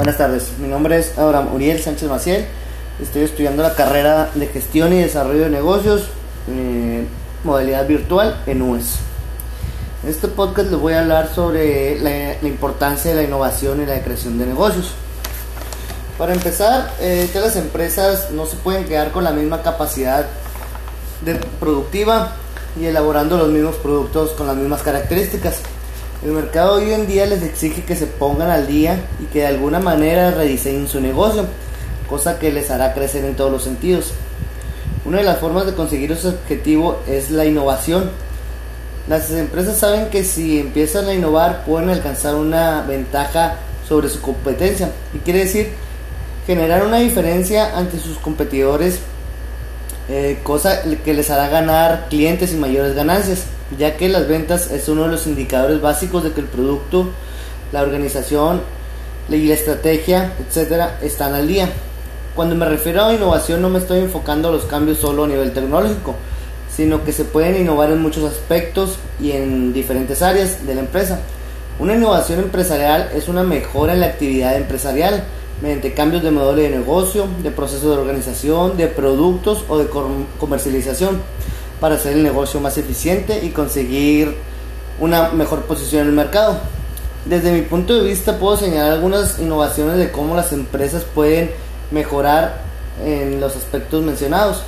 Buenas tardes, mi nombre es Abraham Uriel Sánchez Maciel, estoy estudiando la carrera de gestión y desarrollo de negocios, eh, modalidad virtual en UES. En este podcast les voy a hablar sobre la, importancia de la innovación y la creación de negocios. Para empezar, eh, todas las empresas no se pueden quedar con la misma capacidad de productiva y elaborando los mismos productos con las mismas características. El mercado hoy en día les exige que se pongan al día y que de alguna manera rediseñen su negocio, cosa que les hará crecer en todos los sentidos. Una de las formas de conseguir ese objetivo es la innovación. Las empresas saben que si empiezan a innovar pueden alcanzar una ventaja sobre su competencia y quiere decir generar una diferencia ante sus competidores, eh, cosa que les hará ganar clientes y mayores ganancias ya que las ventas es uno de los indicadores básicos de que el producto, la organización y la estrategia, etcétera, están al día. Cuando me refiero a innovación no me estoy enfocando a los cambios solo a nivel tecnológico, sino que se pueden innovar en muchos aspectos y en diferentes áreas de la empresa. Una innovación empresarial es una mejora en la actividad empresarial mediante cambios de modelo de negocio, de proceso de organización, de productos o de comercialización para hacer el negocio más eficiente y conseguir una mejor posición en el mercado. Desde mi punto de vista puedo señalar algunas innovaciones de cómo las empresas pueden mejorar en los aspectos mencionados.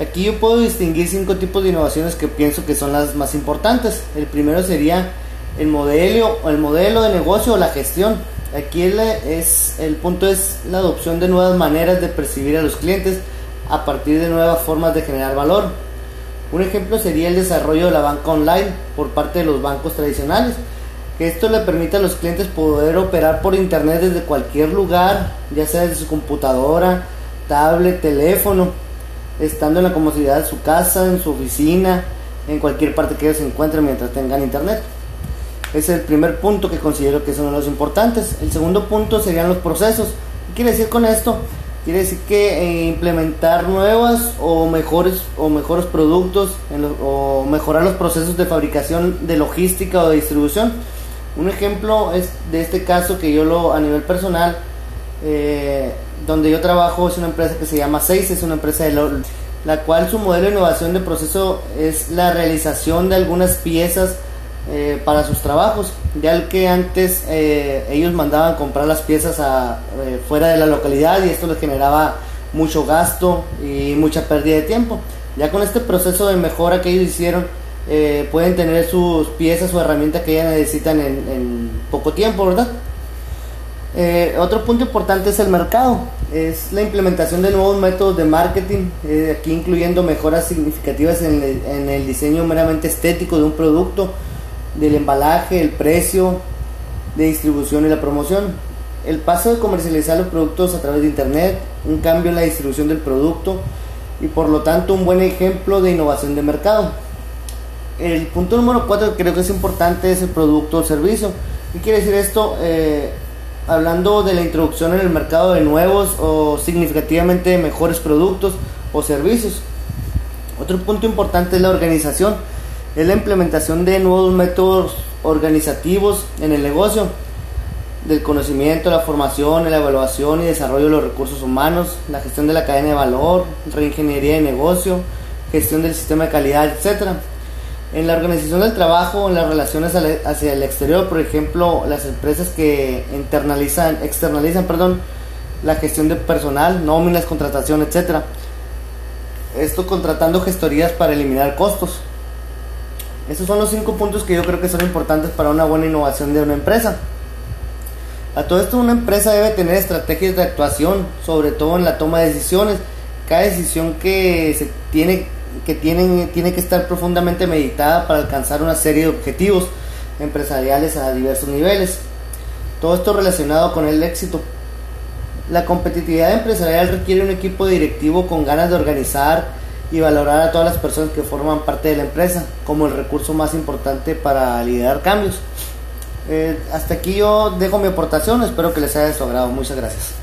Aquí yo puedo distinguir cinco tipos de innovaciones que pienso que son las más importantes. El primero sería el modelo, el modelo de negocio o la gestión. Aquí el, es, el punto es la adopción de nuevas maneras de percibir a los clientes a partir de nuevas formas de generar valor. Un ejemplo sería el desarrollo de la banca online por parte de los bancos tradicionales, que esto le permite a los clientes poder operar por internet desde cualquier lugar, ya sea desde su computadora, tablet, teléfono, estando en la comodidad de su casa, en su oficina, en cualquier parte que ellos se encuentren mientras tengan internet. Es el primer punto que considero que es uno de los importantes. El segundo punto serían los procesos. ¿Qué quiere decir con esto? Quiere decir que eh, implementar nuevas o mejores o mejores productos o mejorar los procesos de fabricación de logística o de distribución. Un ejemplo es de este caso que yo lo a nivel personal eh, donde yo trabajo es una empresa que se llama Seis, es una empresa de la cual su modelo de innovación de proceso es la realización de algunas piezas eh, para sus trabajos, ya que antes eh, ellos mandaban comprar las piezas a, eh, fuera de la localidad y esto les generaba mucho gasto y mucha pérdida de tiempo. Ya con este proceso de mejora que ellos hicieron, pueden tener sus piezas o herramientas que ellos necesitan en, poco tiempo, ¿verdad? otro punto importante es el mercado, es la implementación de nuevos métodos de marketing, aquí incluyendo mejoras significativas en el diseño meramente estético de un producto, del embalaje, el precio de distribución y la promoción. El paso de comercializar los productos a través de Internet, un cambio en la distribución del producto y por lo tanto un buen ejemplo de innovación de mercado. El punto número 4 que creo que es importante es el producto o servicio. ¿Qué quiere decir esto? Eh, hablando de la introducción en el mercado de nuevos o significativamente mejores productos o servicios. Otro punto importante es la organización es la implementación de nuevos métodos organizativos en el negocio, del conocimiento, la formación, la evaluación y desarrollo de los recursos humanos, la gestión de la cadena de valor, reingeniería de negocio, gestión del sistema de calidad, etc. En la organización del trabajo, en las relaciones hacia el exterior, por ejemplo, las empresas que internalizan, externalizan, perdón, la gestión de personal, nóminas, contratación, etc. Esto contratando gestorías para eliminar costos. Estos son los cinco puntos que yo creo que son importantes para una buena innovación de una empresa. A todo esto una empresa debe tener estrategias de actuación, sobre todo en la toma de decisiones. Cada decisión que se tiene que tienen, tiene que estar profundamente meditada para alcanzar una serie de objetivos empresariales a diversos niveles. Todo esto relacionado con el éxito. La competitividad empresarial requiere un equipo directivo con ganas de organizar, y valorar a todas las personas que forman parte de la empresa como el recurso más importante para liderar cambios. Eh, hasta aquí yo dejo mi aportación, espero que les haya de. Muchas gracias.